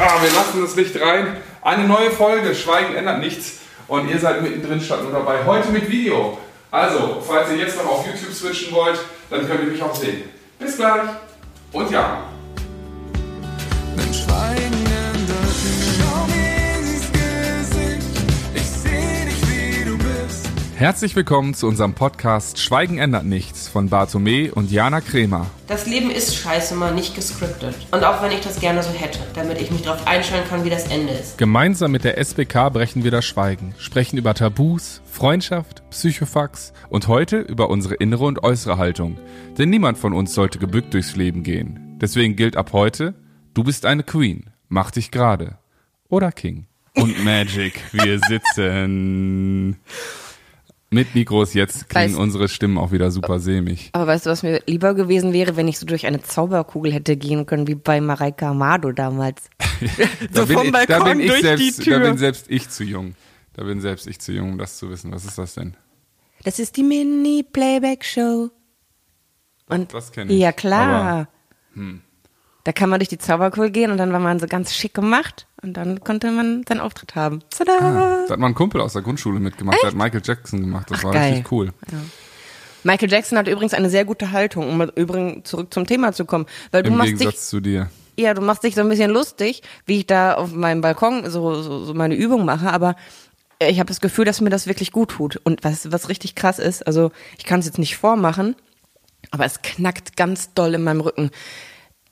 Ah, wir lassen das Licht rein. Eine neue Folge, Schweigen ändert nichts. Und ihr seid mittendrin statt nur dabei. Heute mit Video. Also, falls ihr jetzt noch auf YouTube switchen wollt, dann könnt ihr mich auch sehen. Bis gleich. Und ja. Herzlich willkommen zu unserem Podcast Schweigen ändert nichts von Bartome und Jana Kremer. Das Leben ist scheiße mal nicht gescriptet. Und auch wenn ich das gerne so hätte, damit ich mich darauf einstellen kann, wie das Ende ist. Gemeinsam mit der SBK brechen wir das Schweigen, sprechen über Tabus, Freundschaft, Psychofax und heute über unsere innere und äußere Haltung. Denn niemand von uns sollte gebückt durchs Leben gehen. Deswegen gilt ab heute, du bist eine Queen, mach dich gerade. Oder King. Und Magic, wir sitzen. Mit Mikros, jetzt klingen Weißt- unsere Stimmen auch wieder super sämig. Aber weißt du, was mir lieber gewesen wäre, wenn ich so durch eine Zauberkugel hätte gehen können, wie bei Mareike Amado damals. Da so bin vom ich- da Balkon bin ich durch selbst, die Tür. Da bin selbst ich zu jung. Da bin selbst ich zu jung, um das zu wissen. Was ist das denn? Das ist die Mini-Playback-Show. Und Das kenn ich, Ja, klar. hm. Da kann man durch die Zauberkugel gehen und dann war man so ganz schick gemacht und dann konnte man seinen Auftritt haben. Tada! Da hat mal ein Kumpel aus der Grundschule mitgemacht. Der hat Michael Jackson gemacht. Das Ach, war geil. richtig cool. Michael Jackson hat übrigens eine sehr gute Haltung, um übrigens zurück zum Thema zu kommen. Weil du Im machst dich Gegensatz zu dir. Ja, du machst dich so ein bisschen lustig, wie ich da auf meinem Balkon so, so, so meine Übung mache, aber ich habe das Gefühl, dass mir das wirklich gut tut. Und was, was richtig krass ist, also ich kann es jetzt nicht vormachen, aber es knackt ganz doll in meinem Rücken.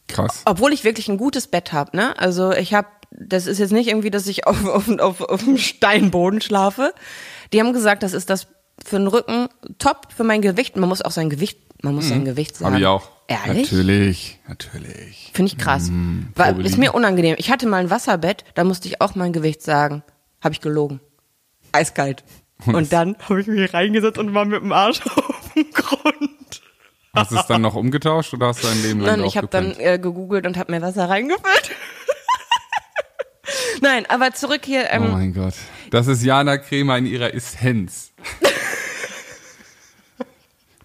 Krass. Obwohl ich wirklich ein gutes Bett habe, ne? Also ich habe, das ist jetzt nicht irgendwie, dass ich auf, auf, auf, auf dem Steinboden schlafe. Die haben gesagt, das ist das für den Rücken top für mein Gewicht. Man muss auch sein Gewicht, man muss sein Gewicht sagen. Habe ich auch. Ehrlich? Natürlich. Natürlich. Finde ich krass. Mm, War, ist mir unangenehm. Ich hatte mal ein Wasserbett, da musste ich auch mein Gewicht sagen. Habe ich gelogen. Eiskalt. Und dann habe ich mich reingesetzt und war mit dem Arsch auf dem Grund. Hast du es dann noch umgetauscht oder hast du dein Leben lang Nein, ich habe dann äh, gegoogelt und habe mir Wasser reingefüllt. Nein, aber zurück hier. Oh Ähm, mein Gott. Das ist Jana Kremer in ihrer Essenz.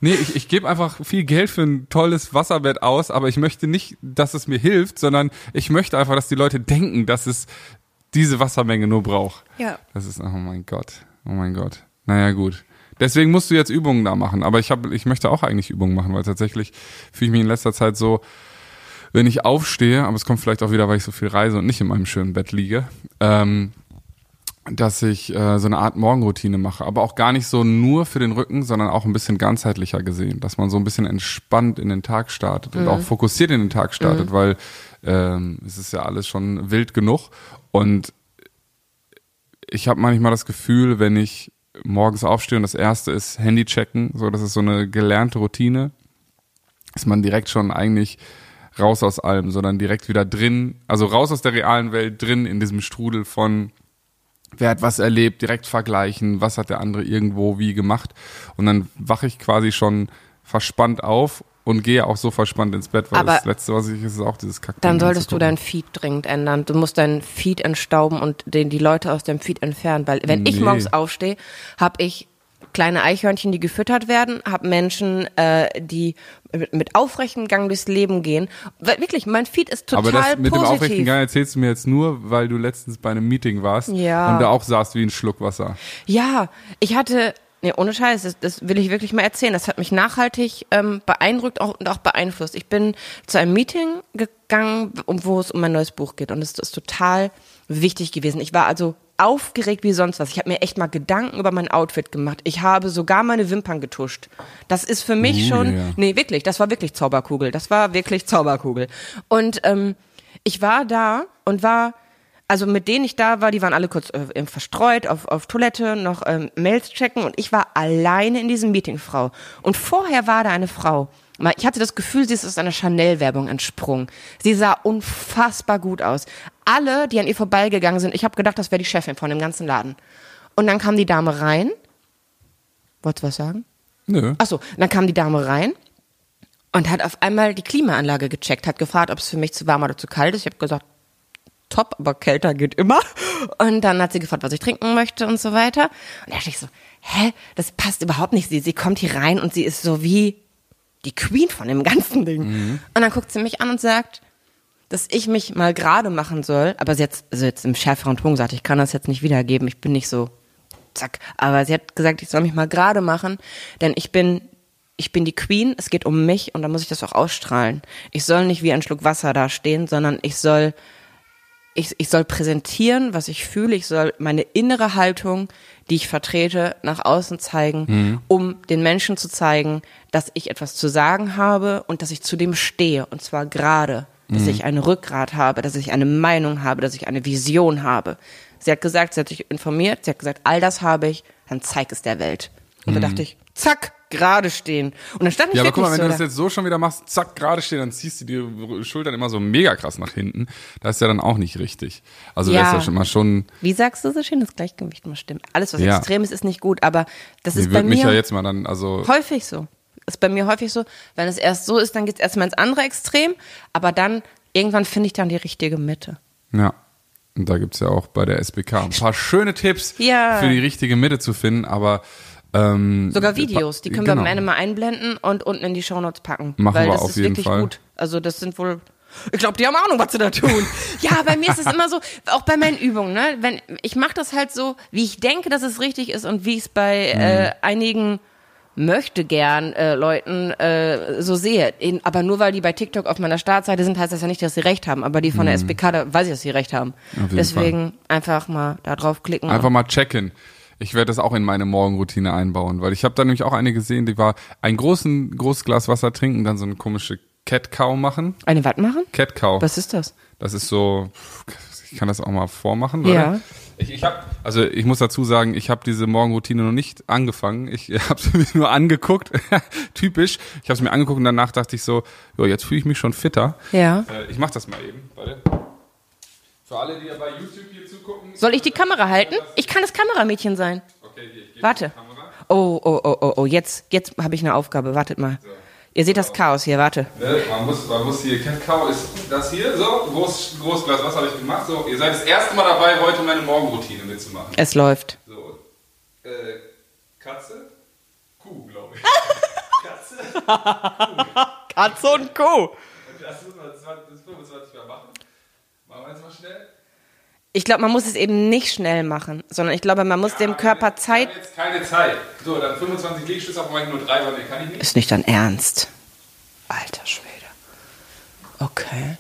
Nee, ich, ich gebe einfach viel Geld für ein tolles Wasserbett aus, aber ich möchte nicht, dass es mir hilft, sondern ich möchte einfach, dass die Leute denken, dass es diese Wassermenge nur braucht. Ja. Das ist, oh mein Gott, oh mein Gott. Naja, gut. Deswegen musst du jetzt Übungen da machen, aber ich, hab, ich möchte auch eigentlich Übungen machen, weil tatsächlich fühle ich mich in letzter Zeit so, wenn ich aufstehe, aber es kommt vielleicht auch wieder, weil ich so viel reise und nicht in meinem schönen Bett liege, ähm, dass ich äh, so eine Art Morgenroutine mache, aber auch gar nicht so nur für den Rücken, sondern auch ein bisschen ganzheitlicher gesehen, dass man so ein bisschen entspannt in den Tag startet und auch fokussiert in den Tag startet, weil ähm, es ist ja alles schon wild genug. Und ich habe manchmal das Gefühl, wenn ich morgens aufstehe und das erste ist Handy checken, so das ist so eine gelernte Routine, ist man direkt schon eigentlich raus aus allem, sondern direkt wieder drin, also raus aus der realen Welt, drin in diesem Strudel von wer hat was erlebt, direkt vergleichen, was hat der andere irgendwo wie gemacht. Und dann wache ich quasi schon verspannt auf und gehe auch so verspannt ins Bett, weil Aber das letzte, was ich ist, ist auch dieses Kack. dann solltest du dein Feed dringend ändern. Du musst deinen Feed entstauben und den, die Leute aus dem Feed entfernen, weil wenn ich Nee. morgens aufstehe, habe ich kleine Eichhörnchen, die gefüttert werden, habe Menschen, äh, die mit, aufrechtem Gang durchs Leben gehen. Weil, wirklich, mein Feed ist total Aber das mit dem aufrechten positiv. Gang erzählst du mir jetzt nur, weil du letztens bei einem Meeting warst Ja. und da auch saßt wie ein Schluck Wasser. Ja, ich hatte, nee, ohne Scheiß, das, das will ich wirklich mal erzählen. Das hat mich nachhaltig ähm, beeindruckt auch, und auch beeinflusst. Ich bin zu einem Meeting gegangen, um, wo es um mein neues Buch geht. Und es ist total wichtig gewesen. Ich war also aufgeregt wie sonst was. Ich habe mir echt mal Gedanken über mein Outfit gemacht. Ich habe sogar meine Wimpern getuscht. Das ist für mich Uh, schon, ja. nee, wirklich, das war wirklich Zauberkugel. Das war wirklich Zauberkugel. Und ähm, ich war da und war also mit denen ich da war, die waren alle kurz äh, verstreut auf, auf Toilette, noch ähm, Mails checken und ich war alleine in diesem Meeting, Frau. Und vorher war da eine Frau. Ich hatte das Gefühl, sie ist aus einer Chanel-Werbung entsprungen. Sie sah unfassbar gut aus. Alle, die an ihr vorbeigegangen sind, ich habe gedacht, das wäre die Chefin von dem ganzen Laden. Und dann kam die Dame rein. Wolltest du was sagen? Nö. Achso, dann kam die Dame rein und hat auf einmal die Klimaanlage gecheckt, hat gefragt, ob es für mich zu warm oder zu kalt ist. Ich habe gesagt, top, aber kälter geht immer. Und dann hat sie gefragt, was ich trinken möchte und so weiter. Und da dachte ich so, hä, das passt überhaupt nicht. Sie, sie kommt hier rein und sie ist so wie die Queen von dem ganzen Ding. Und dann guckt sie mich an und sagt, dass ich mich mal gerade machen soll, aber sie jetzt, also jetzt im schärferen Ton gesagt, ich kann das jetzt nicht wiedergeben, ich bin nicht so zack, aber sie hat gesagt, ich soll mich mal gerade machen, denn ich bin ich bin die Queen, es geht um mich und da muss ich das auch ausstrahlen. Ich soll nicht wie ein Schluck Wasser da stehen, sondern ich soll ich, ich soll präsentieren, was ich fühle, ich soll meine innere Haltung, die ich vertrete, nach außen zeigen, um den Menschen zu zeigen, dass ich etwas zu sagen habe und dass ich zu dem stehe. Und zwar gerade, dass ich ein Rückgrat habe, dass ich eine Meinung habe, dass ich eine Vision habe. Sie hat gesagt, sie hat sich informiert, sie hat gesagt, all das habe ich, dann zeig es der Welt. Und da dachte ich, zack, gerade stehen. Und dann stand ich Ja, aber guck mal, wenn so du das da. jetzt so schon wieder machst, zack, gerade stehen, dann ziehst du die Schultern immer so mega krass nach hinten. Das ist ja dann auch nicht richtig. Also Ja. das ist ja schon mal schon, Wie sagst du so schön, das Gleichgewicht muss stimmen. Alles, was Ja. extrem ist, ist nicht gut, aber das ist bei mich mir ja jetzt mal dann, also häufig so. Ist bei mir häufig so, wenn es erst so ist, dann geht's erstmal ins andere Extrem, aber dann, irgendwann finde ich dann die richtige Mitte. Ja. Und da gibt's ja auch bei der SBK ein paar schöne Tipps Ja. für die richtige Mitte zu finden, aber ähm, Sogar Videos, die können genau. wir am Ende mal einblenden und unten in die Shownotes packen. Machen weil wir das auf ist jeden wirklich Fall. gut. Also das sind wohl. Ich glaube, die haben Ahnung, was sie da tun. ja, bei mir ist es immer so, auch bei meinen Übungen, ne? Wenn ich mache das halt so, wie ich denke, dass es richtig ist und wie ich es bei Mhm. äh, einigen möchte gern äh, Leuten äh, so sehe. In, aber nur weil die bei TikTok auf meiner Startseite sind, heißt das ja nicht, dass sie recht haben. Aber die von der SBK, da weiß ich, dass sie recht haben. Mhm. Deswegen einfach mal da draufklicken. Einfach mal checken. Ich werde das auch in meine Morgenroutine einbauen, weil ich habe da nämlich auch eine gesehen, die war ein großen, großes Glas Wasser trinken, dann so eine komische Cat Cow machen. Eine was machen? Cat Cow. Was ist das? Das ist so, ich kann das auch mal vormachen. Ja. Oder? Ich, ich hab, also ich muss dazu sagen, ich habe diese Morgenroutine noch nicht angefangen. Ich habe sie mir nur angeguckt, typisch. Ich habe es mir angeguckt und danach dachte ich so, jo, jetzt fühle ich mich schon fitter. Ja. Äh, ich mach das mal eben. Warte. Für alle, die bei YouTube hier zugucken. Soll ich die Kamera halten? Ich kann das Kameramädchen sein. Okay, hier, ich gebe Warte. die Kamera. Oh, oh, oh, oh, oh, jetzt, jetzt habe ich eine Aufgabe. Wartet mal. Ihr seht das Chaos hier, warte. Ne, man, muss, man muss hier, Cow ist das hier, so, groß, großes Glas Wasser habe ich gemacht. So, ihr seid das erste Mal dabei, heute meine Morgenroutine mitzumachen. Es läuft. So, äh, Katze? Kuh, glaube ich. Katze? Katze und. Das wir 20, das 25 Mal machen. Machen wir jetzt mal schnell. Ich glaube, man muss es eben nicht schnell machen, sondern ich glaube, man muss dem Körper Zeit. Ich habe jetzt keine Zeit. So, dann 25 Liegestütze, aber mache ich nur drei, weil mehr kann ich nicht. Ist nicht dein Ernst. Alter Schwede. Okay.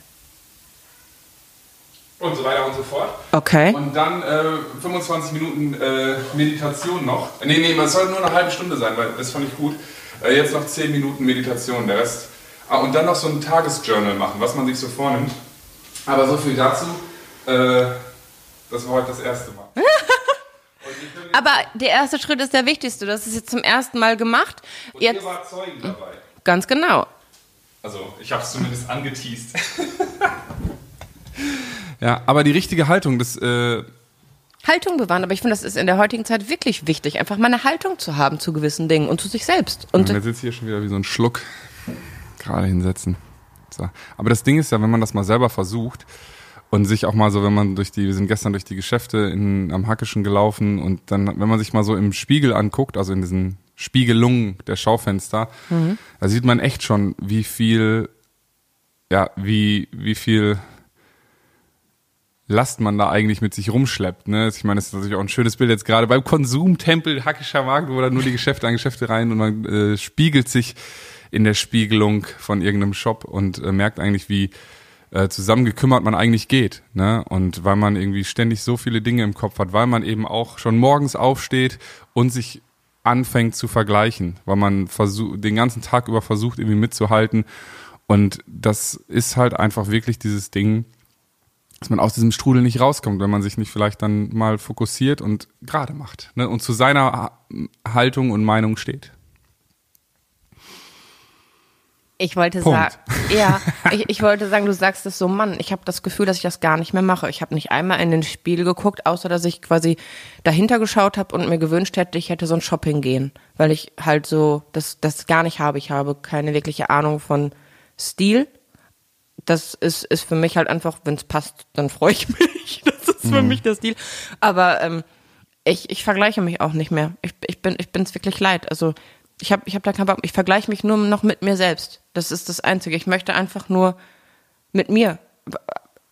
Und so weiter und so fort. Okay. Und dann äh, 25 Minuten äh, Meditation noch. Nee, nee, es soll nur eine halbe Stunde sein, weil das fand ich gut. Äh, jetzt noch 10 Minuten Meditation, der Rest. Ah, und dann noch so ein Tagesjournal machen, was man sich so vornimmt. Aber so viel dazu. Äh, das war heute das erste Mal. Aber der erste Schritt ist der wichtigste. Hast es jetzt zum ersten Mal gemacht. Und Jetzt ihr wart Zeugen dabei. ganz genau. Also, ich habe es zumindest angeteased. ja, aber die richtige Haltung, das, äh, Haltung bewahren, aber ich finde, das ist in der heutigen Zeit wirklich wichtig, einfach mal eine Haltung zu haben zu gewissen Dingen und zu sich selbst. Und und jetzt sitzt hier schon wieder wie so ein Schluck. Gerade hinsetzen. So. Aber das Ding ist ja, wenn man das mal selber versucht und sich auch mal so, wenn man durch die, wir sind gestern durch die Geschäfte in, am Hackischen gelaufen und dann, wenn man sich mal so im Spiegel anguckt, also in diesen Spiegelungen der Schaufenster, da sieht man echt schon, wie viel, ja, wie, wie viel Last man da eigentlich mit sich rumschleppt. Ne? Ich meine, das ist natürlich auch ein schönes Bild jetzt gerade beim Konsumtempel Hackischer Markt, wo da nur die Geschäfte an Geschäfte rein und man äh, spiegelt sich in der Spiegelung von irgendeinem Shop und äh, merkt eigentlich, wie äh, zusammengekümmert man eigentlich geht. Ne? Und weil man irgendwie ständig so viele Dinge im Kopf hat, weil man eben auch schon morgens aufsteht und sich anfängt zu vergleichen, weil man versucht, den ganzen Tag über versucht, irgendwie mitzuhalten. Und das ist halt einfach wirklich dieses Ding, dass man aus diesem Strudel nicht rauskommt, wenn man sich nicht vielleicht dann mal fokussiert und gerade macht ne? und zu seiner Ha- Haltung und Meinung steht. Ich wollte Punkt. sagen, ja, ich, ich wollte sagen, du sagst es so, Mann, ich habe das Gefühl, dass ich das gar nicht mehr mache. Ich habe nicht einmal in den Spiegel geguckt, außer dass ich quasi dahinter geschaut habe und mir gewünscht hätte, ich hätte so ein Shopping gehen, weil ich halt so das das gar nicht habe. Ich habe keine wirkliche Ahnung von Stil. Das ist ist für mich halt einfach, wenn es passt, dann freue ich mich. Das ist für mich der Stil. Aber ähm, ich, ich vergleiche mich auch nicht mehr. Ich, ich bin ich bin's wirklich leid. Also ich habe ich hab da keinen Bock. Ich vergleiche mich nur noch mit mir selbst. Das ist das Einzige. Ich möchte einfach nur mit mir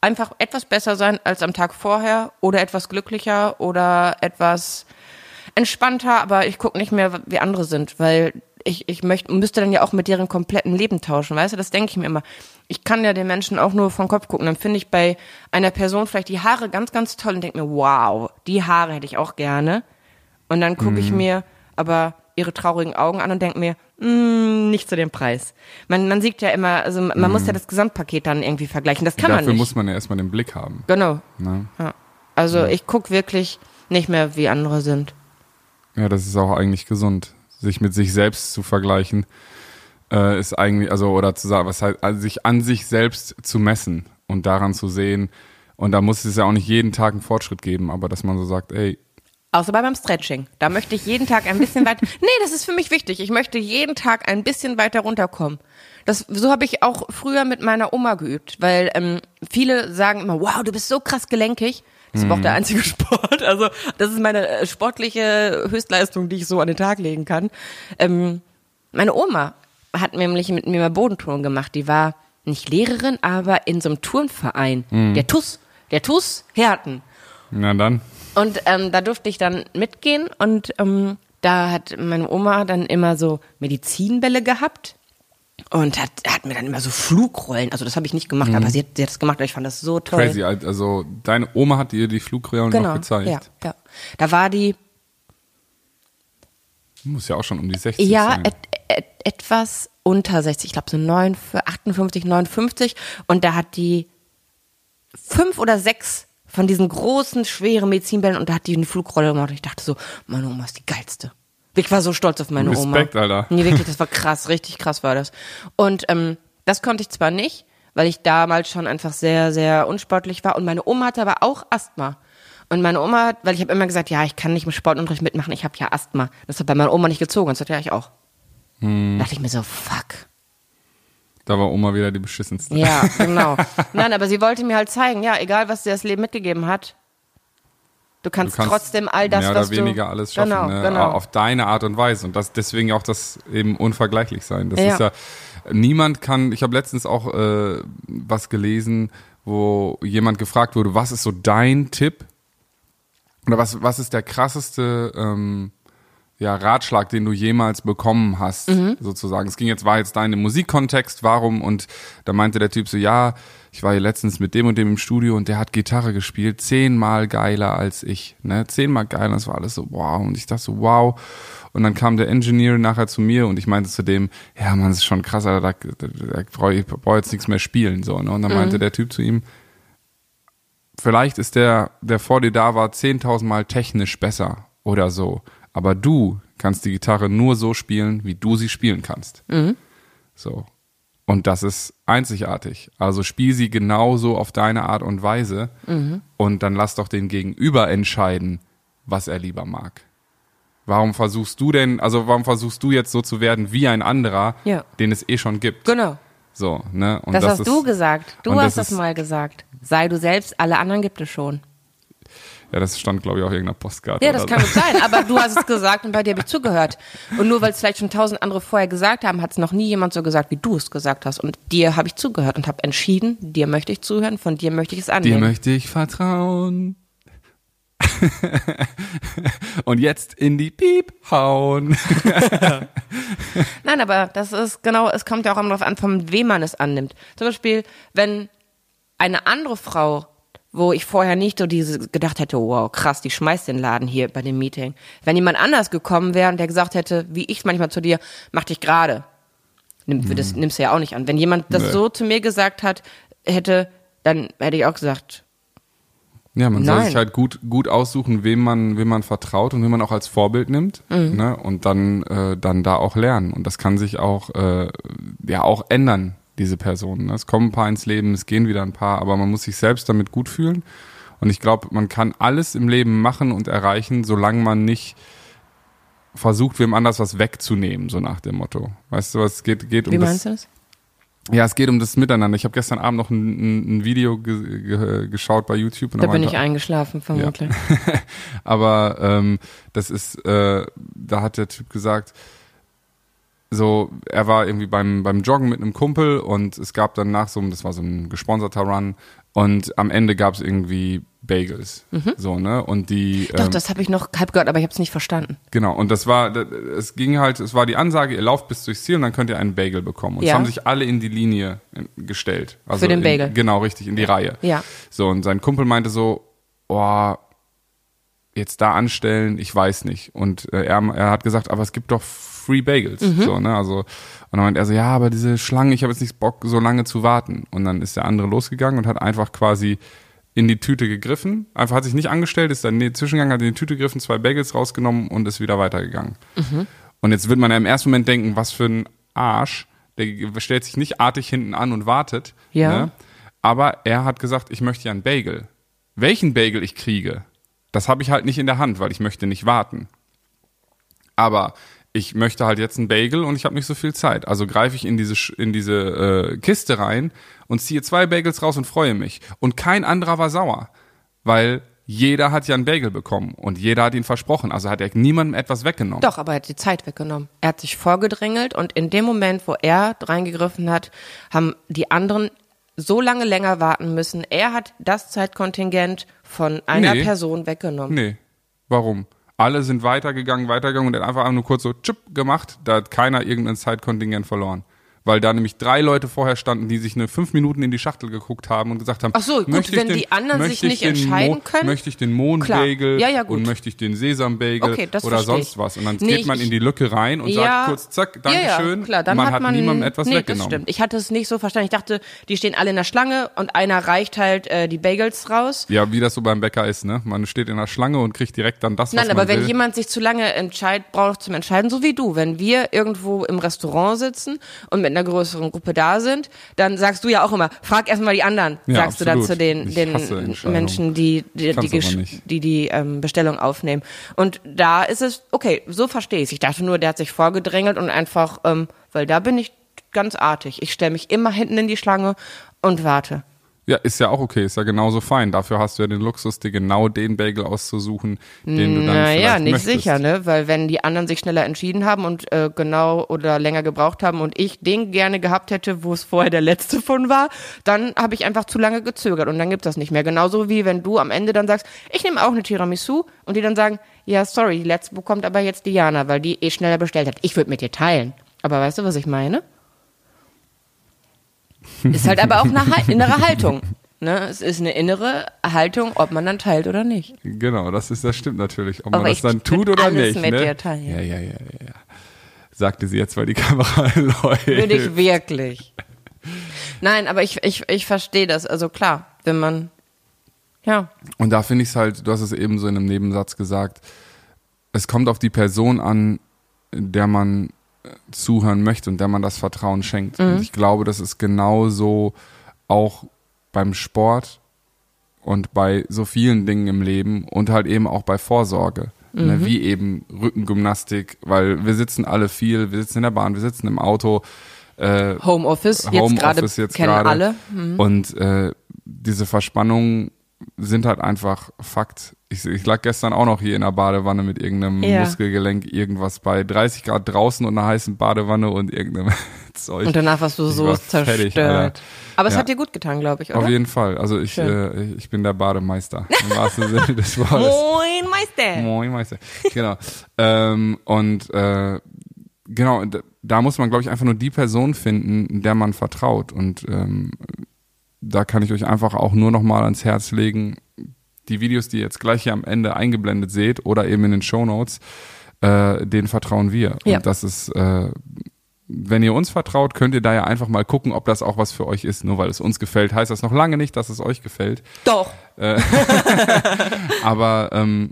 einfach etwas besser sein als am Tag vorher oder etwas glücklicher oder etwas entspannter, aber ich gucke nicht mehr, wie andere sind, weil ich, ich möchte, müsste dann ja auch mit deren kompletten Leben tauschen, weißt du? Das denke ich mir immer. Ich kann ja den Menschen auch nur vom Kopf gucken. Dann finde ich bei einer Person vielleicht die Haare ganz, ganz toll und denke mir, wow, die Haare hätte ich auch gerne. Und dann gucke ich mir aber ihre traurigen Augen an und denke mir, mm, nicht zu dem Preis. Man, man sieht ja immer, also man muss ja das Gesamtpaket dann irgendwie vergleichen. Das kann man Dafür nicht. muss man ja erstmal den Blick haben. genau. Ne? Ja. Also ich gucke wirklich nicht mehr, wie andere sind. Ja, das ist auch eigentlich gesund. Sich mit sich selbst zu vergleichen, äh, ist eigentlich, also, oder zu sagen, was heißt, also sich an sich selbst zu messen und daran zu sehen. Und da muss es ja auch nicht jeden Tag einen Fortschritt geben, aber dass man so sagt, ey, Außer bei beim Stretching. Da möchte ich jeden Tag ein bisschen weiter. Nee, das ist für mich wichtig. Ich möchte jeden Tag ein bisschen weiter runterkommen. Das, so habe ich auch früher mit meiner Oma geübt, weil ähm, viele sagen immer, wow, du bist so krass gelenkig. Das ist auch der einzige Sport. Also das ist meine äh, sportliche Höchstleistung, die ich so an den Tag legen kann. Ähm, meine Oma hat nämlich mit mir mal Bodentouren gemacht. Die war nicht Lehrerin, aber in so einem Turnverein. Der TUS. Der TUS Herten. na dann. Und ähm, da durfte ich dann mitgehen und ähm, da hat meine Oma dann immer so Medizinbälle gehabt und hat, hat mir dann immer so Flugrollen, also das habe ich nicht gemacht, aber sie hat, sie hat das gemacht und ich fand das so toll. Mhm. Crazy. Also, deine Oma hat dir die Flugrollen Genau, noch gezeigt. ja, ja. Da war die, Muss ja auch schon um die 60 ja, sein. et, et, etwas unter 60, ich glaube so 9, 58, 59 und da hat die fünf oder sechs von diesen großen, schweren Medizinbällen und da hat die eine Flugrolle gemacht und ich dachte so, meine Oma ist die geilste. Ich war so stolz auf meine Respekt, Oma. Alter. Nee, wirklich, das war krass, richtig krass war das. Und ähm, das konnte ich zwar nicht, weil ich damals schon einfach sehr, sehr unsportlich war und meine Oma hatte aber auch Asthma. Und meine Oma hat, weil ich habe immer gesagt, ja, ich kann nicht im Sportunterricht mitmachen, ich habe ja Asthma. Das hat bei meiner Oma nicht gezogen, das hat ja ich auch. Hm. Da dachte ich mir so, fuck. Da war Oma wieder die beschissenste. Ja, genau. Nein, aber sie wollte mir halt zeigen, ja, egal was dir das Leben mitgegeben hat, du kannst, Du kannst trotzdem all das, mehr oder was weniger du, alles schaffen, genau, ne? genau. auf deine Art und Weise und das deswegen auch das eben unvergleichlich sein. Das Ja. ist ja niemand kann. Ich habe letztens auch äh, was gelesen, wo jemand gefragt wurde, was ist so dein Tipp oder was was ist der krasseste ähm, ja, Ratschlag, den du jemals bekommen hast, Mhm. sozusagen. Es ging jetzt, war jetzt da in dem Musikkontext, warum? Und da meinte der Typ so, ja, ich war hier letztens mit dem und dem im Studio und der hat Gitarre gespielt, zehnmal geiler als ich, ne, zehnmal geiler, das war alles so, wow. Und ich dachte so, wow. Und dann kam der Engineer nachher zu mir und ich meinte zu dem, ja, man, das ist schon krass, Alter, da, da, da brauche ich brauch jetzt nichts mehr spielen, so, ne. Und dann meinte der Typ zu ihm, vielleicht ist der, der vor dir da war, 10.000 Mal technisch besser oder so. Aber du kannst die Gitarre nur so spielen, wie du sie spielen kannst. So. Und das ist einzigartig. Also spiel sie genauso auf deine Art und Weise und dann lass doch den Gegenüber entscheiden, was er lieber mag. Warum versuchst du denn, also warum versuchst du jetzt so zu werden wie ein anderer, Ja. den es eh schon gibt? Genau. So, ne? Und Das, hast ist, du gesagt. Du hast das das ist- mal gesagt. Sei du selbst, alle anderen gibt es schon. Ja, das stand, glaube ich, auch in irgendeiner Postkarte. Ja, das kann so. gut sein, aber du hast es gesagt und bei dir habe ich zugehört. Und nur weil es vielleicht schon tausend andere vorher gesagt haben, hat es noch nie jemand so gesagt, wie du es gesagt hast. Und dir habe ich zugehört und habe entschieden, dir möchte ich zuhören, von dir möchte ich es Dir annehmen. möchte ich vertrauen. Und jetzt in die Piep hauen. Nein, aber das ist genau, es kommt ja auch immer darauf an, von wem man es annimmt. Zum Beispiel, wenn eine andere Frau, wo ich vorher nicht so diese gedacht hätte, wow, krass, die schmeißt den Laden hier bei dem Meeting. Wenn jemand anders gekommen wäre und der gesagt hätte, wie ich manchmal zu dir, mach dich gerade. Nimm, Das nimmst du ja auch nicht an. Wenn jemand das Nee. so zu mir gesagt hat, hätte, dann hätte ich auch gesagt, Ja, man soll Nein. sich halt gut, gut aussuchen, wem man, wem man vertraut und wem man auch als Vorbild nimmt, Mhm. ne? Und dann, äh, dann da auch lernen. Und das kann sich auch, äh, ja, auch ändern, diese Personen. Ne? Es kommen ein paar ins Leben, es gehen wieder ein paar, aber man muss sich selbst damit gut fühlen. Und ich glaube, man kann alles im Leben machen und erreichen, solange man nicht versucht, wem anders was wegzunehmen, so nach dem Motto. Weißt du, es geht, geht um wie das. meinst du das? Ja, es geht um das Miteinander. Ich habe gestern Abend noch ein, ein, Video ge ge geschaut bei YouTube. Da bin ich eingeschlafen, vermutlich. aber ähm, das ist, äh, da hat der Typ gesagt, so, er war irgendwie beim, beim Joggen mit einem Kumpel und es gab dann nach so einem, das war so ein gesponserter Run und am Ende gab es irgendwie Bagels. So, ne? Und die. Doch, ähm, das habe ich noch halb gehört, aber ich habe es nicht verstanden. Genau, und das war, das- es ging halt, es war die Ansage, ihr lauft bis durchs Ziel und dann könnt ihr einen Bagel bekommen. Und es Ja. haben sich alle in die Linie in- gestellt. Also Für den in, Bagel. Genau, richtig, in die Reihe. Ja. So, und sein Kumpel meinte so, oh, jetzt da anstellen, ich weiß nicht. Und äh, er, er hat gesagt, aber es gibt doch Free Bagels. Mhm. So, ne? Also, und dann meint er so, ja, aber diese Schlange, ich habe jetzt nicht Bock, so lange zu warten. Und dann ist der andere losgegangen und hat einfach quasi in die Tüte gegriffen, einfach hat sich nicht angestellt, ist dann in den Zwischengang, hat in die Tüte gegriffen, zwei Bagels rausgenommen und ist wieder weitergegangen. Mhm. Und jetzt wird man ja im ersten Moment denken, was für ein Arsch, der stellt sich nicht artig hinten an und wartet. Ja. Ne? Aber er hat gesagt, ich möchte ja einen Bagel. Welchen Bagel ich kriege, das habe ich halt nicht in der Hand, weil ich möchte nicht warten. Aber ich möchte halt jetzt einen Bagel und ich habe nicht so viel Zeit. Also greife ich in diese, in diese äh, Kiste rein und ziehe zwei Bagels raus und freue mich. Und kein anderer war sauer, weil jeder hat ja einen Bagel bekommen und jeder hat ihn versprochen. Also hat er niemandem etwas weggenommen. Doch, aber er hat die Zeit weggenommen. Er hat sich vorgedrängelt und in dem Moment, wo er reingegriffen hat, haben die anderen so lange länger warten müssen. Er hat das Zeitkontingent von einer Nee. Person weggenommen. Nee. Warum? Alle sind weitergegangen, weitergegangen und hat einfach nur kurz so tschupp gemacht. Da hat keiner irgendein Zeitkontingent verloren. Weil da nämlich drei Leute vorher standen, die sich eine fünf Minuten in die Schachtel geguckt haben und gesagt haben, Ach so, gut, möchte ich wenn die anderen sich ich nicht den entscheiden Mo- können? Möchte ich den Mohnbagel. Ja, ja, und möchte ich den Sesambagel Okay, oder sonst was. Und dann Nee, geht man in die Lücke rein und ja, sagt kurz, zack, Dankeschön. Klar, dann man hat hat man niemandem etwas nee, weggenommen. Das stimmt. Ich hatte es nicht so verstanden. Ich dachte, die stehen alle in der Schlange und einer reicht halt äh, die Bagels raus. Ja, wie das so beim Bäcker ist, ne? Man steht in der Schlange und kriegt direkt dann das, was Nein, man aber wenn will. jemand sich zu lange entscheidet, braucht zum Entscheiden, so wie du. Wenn wir irgendwo im Restaurant sitzen und mit einer größeren Gruppe da sind, dann sagst du ja auch immer, frag erstmal die anderen, Ja, sagst du dann absolut. zu den, den. Menschen, die die, die, die, die ähm, Bestellung aufnehmen. Und da ist es, okay, so verstehe ich Ich dachte nur, der hat sich vorgedrängelt und einfach, ähm, weil da bin ich ganz artig. Ich stelle mich immer hinten in die Schlange und warte. Ja, ist ja auch okay, ist ja genauso fein. Dafür hast du ja den Luxus, dir genau den Bagel auszusuchen, den du dann Naja, nicht möchtest. sicher, ne? Weil wenn die anderen sich schneller entschieden haben und äh, genau oder länger gebraucht haben und ich den gerne gehabt hätte, wo es vorher der letzte von war, dann habe ich einfach zu lange gezögert und dann gibt das nicht mehr. Genauso wie wenn du am Ende dann sagst, ich nehme auch eine Tiramisu und die dann sagen, ja, sorry, die letzte bekommt aber jetzt Diana, weil die eh schneller bestellt hat. Ich würde mit dir teilen. Aber weißt du, was ich meine? Ist halt aber auch eine innere Haltung. Ne? Es ist eine innere Haltung, ob man dann teilt oder nicht. Genau, das ist, das stimmt natürlich. Ob Aber man das dann tut oder alles nicht. mit ne? dir teilen. Ja, ja, ja, ja, ja. Sagte sie jetzt, weil die Kamera läuft. Würde ich wirklich. Nein, aber ich, ich, ich verstehe das. Also klar, wenn man, ja, Und da finde ich es halt, du hast es eben so in einem Nebensatz gesagt, es kommt auf die Person an, der man zuhören möchte und der man das Vertrauen schenkt. Mhm. Und ich glaube, das ist genauso auch beim Sport und bei so vielen Dingen im Leben und halt eben auch bei Vorsorge. Mhm. Ne, wie eben Rückengymnastik, weil wir sitzen alle viel, wir sitzen in der Bahn, wir sitzen im Auto, äh, Homeoffice, jetzt gerade kennen gerade. alle. Und äh, diese Verspannungen sind halt einfach Fakt. Ich, ich lag gestern auch noch hier in der Badewanne mit irgendeinem Ja. Muskelgelenk, irgendwas bei 30 Grad draußen und einer heißen Badewanne und irgendeinem Zeug. Und danach warst du Ich so war zerstört. fertig, Alter. aber es Ja. hat dir gut getan, glaube ich, oder? Auf jeden Fall. Also ich, äh, ich bin der Bademeister. Im wahrsten Sinne des Wortes. Moin, Meister. Moin Meister. Genau. ähm, und äh, genau, da muss man, glaube ich, einfach nur die Person finden, der man vertraut. Und ähm, da kann ich euch einfach auch nur noch mal ans Herz legen, die Videos, die ihr jetzt gleich hier am Ende eingeblendet seht oder eben in den Show Notes, äh, denen vertrauen wir. Ja. Und das ist, äh, wenn ihr uns vertraut, könnt ihr da ja einfach mal gucken, ob das auch was für euch ist. Nur weil es uns gefällt, heißt das noch lange nicht, dass es euch gefällt. Doch. Aber ähm,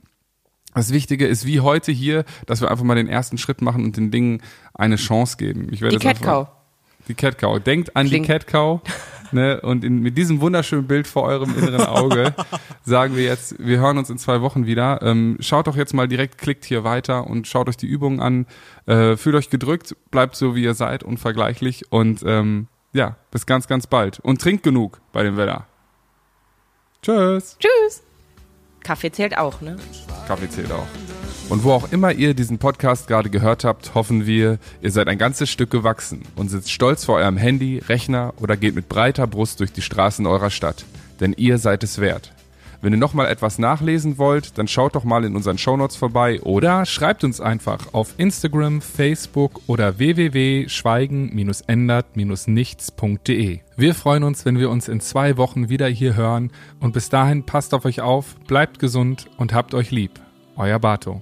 das Wichtige ist wie heute hier, dass wir einfach mal den ersten Schritt machen und den Dingen eine Chance geben. Ich werde Die Cat Cow. Die Cat Cow. Denkt an Klingt- die Cat Cow. Ne, und in, mit diesem wunderschönen Bild vor eurem inneren Auge sagen wir jetzt, wir hören uns in zwei Wochen wieder. Ähm, schaut doch jetzt mal direkt, klickt hier weiter und schaut euch die Übungen an. Äh, fühlt euch gedrückt, bleibt so wie ihr seid, unvergleichlich. Und ähm, ja, bis ganz, ganz bald. Und trinkt genug bei dem Wetter. Tschüss. Tschüss. Kaffee zählt auch, ne? Kaffee zählt auch. Und wo auch immer ihr diesen Podcast gerade gehört habt, hoffen wir, ihr seid ein ganzes Stück gewachsen und sitzt stolz vor eurem Handy, Rechner oder geht mit breiter Brust durch die Straßen eurer Stadt. Denn ihr seid es wert. Wenn ihr nochmal etwas nachlesen wollt, dann schaut doch mal in unseren Shownotes vorbei oder schreibt uns einfach auf Instagram, Facebook oder www.schweigen-ändert-nichts.de. Wir freuen uns, wenn wir uns in zwei Wochen wieder hier hören und bis dahin passt auf euch auf, bleibt gesund und habt euch lieb. Euer Bato.